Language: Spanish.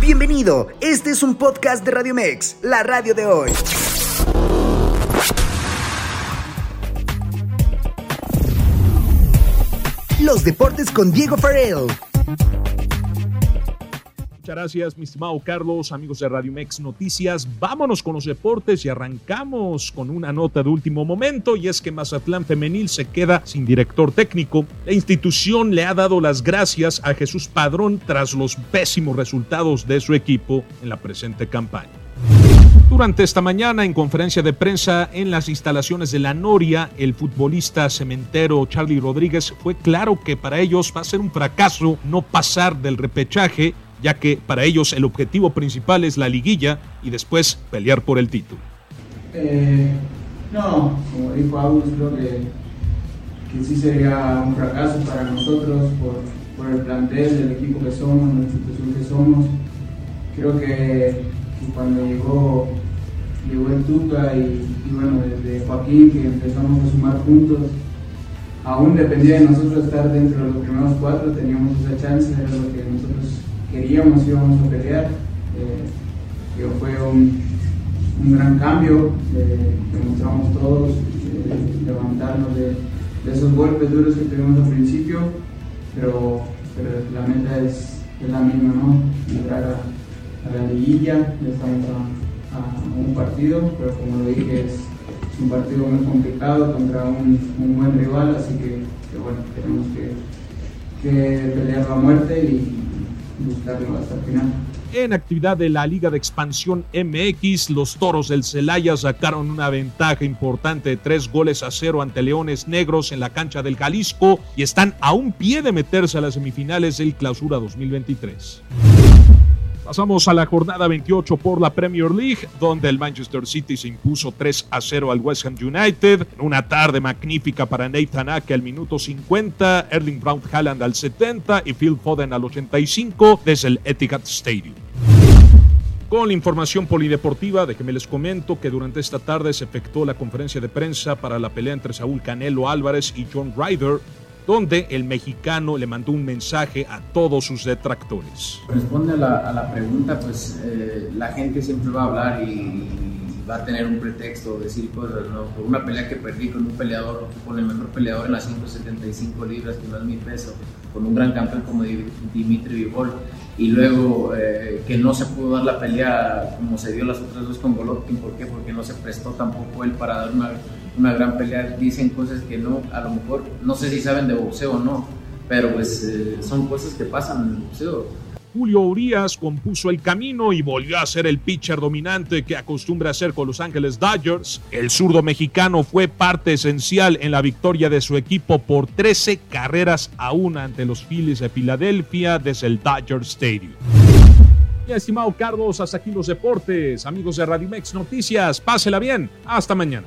Bienvenido, este es un podcast de Radio Mex, la radio de hoy. Los deportes con Diego Farrell. Muchas gracias, mi estimado Carlos, amigos de Radio Mex Noticias. Vámonos con los deportes y arrancamos con una nota de último momento y es que Mazatlán Femenil se queda sin director técnico. La institución le ha dado las gracias a Jesús Padrón tras los pésimos resultados de su equipo en la presente campaña. Durante esta mañana, en conferencia de prensa en las instalaciones de la Noria, el futbolista cementero Charlie Rodríguez fue claro que para ellos va a ser un fracaso no pasar del repechaje ya que para ellos el objetivo principal es la liguilla y después pelear por el título. Eh, no, como dijo Agus, creo que, que, sí sería un fracaso para nosotros por, por, el plantel, el equipo que somos, la institución que somos. Creo que, que cuando llegó, llegó el Tuca y, y, bueno, desde Joaquín que empezamos a sumar puntos, aún dependía de nosotros estar dentro de los primeros cuatro, teníamos esa chance, era lo que nosotros queríamos, íbamos a pelear. Eh, fue un, un, gran cambio, eh, demostramos todos eh, levantarnos de, esos golpes duros que tuvimos al principio, pero, pero la meta es, es, la misma, ¿no? Llegar a, la liguilla, ya estamos a, un partido, pero como lo dije, es, un partido muy complicado contra un, buen rival, así que, que bueno, tenemos que, que pelear la muerte y, En actividad de la Liga de Expansión MX, los Toros del Celaya sacaron una ventaja importante de tres goles a cero ante Leones Negros en la cancha del Jalisco y están a un pie de meterse a las semifinales del Clausura 2023. Pasamos a la jornada 28 por la Premier League, donde el Manchester City se impuso 3 a 0 al West Ham United. En una tarde magnífica para Nathan Ake al minuto 50, Erling Brown Haaland al 70 y Phil Foden al 85 desde el Etihad Stadium. Con la información polideportiva, déjenme les comento que durante esta tarde se efectuó la conferencia de prensa para la pelea entre Saúl Canelo Álvarez y John Ryder, donde el mexicano le mandó un mensaje a todos sus detractores. Responde a la, a la pregunta, pues eh, la gente siempre va a hablar y, va a tener un pretexto, decir cosas, ¿no? Por una pelea que perdí con un peleador, con el mejor peleador en las 175 libras, que no es mi peso, con un gran campeón como Dimitri Vivol, y luego eh, que no se pudo dar la pelea como se dio las otras dos con Golovkin, ¿por qué? Porque no se prestó tampoco él para dar una una gran pelea, dicen cosas que no, a lo mejor, no sé si saben de boxeo o no, pero pues eh, son cosas que pasan en el boxeo. Julio Urias compuso el camino y volvió a ser el pitcher dominante que acostumbra a ser con Los Ángeles Dodgers. El zurdo mexicano fue parte esencial en la victoria de su equipo por 13 carreras a una ante los Phillies de Filadelfia desde el Dodger Stadium. Y estimado Carlos, hasta aquí los deportes. Amigos de Radimex Noticias, pásela bien. Hasta mañana.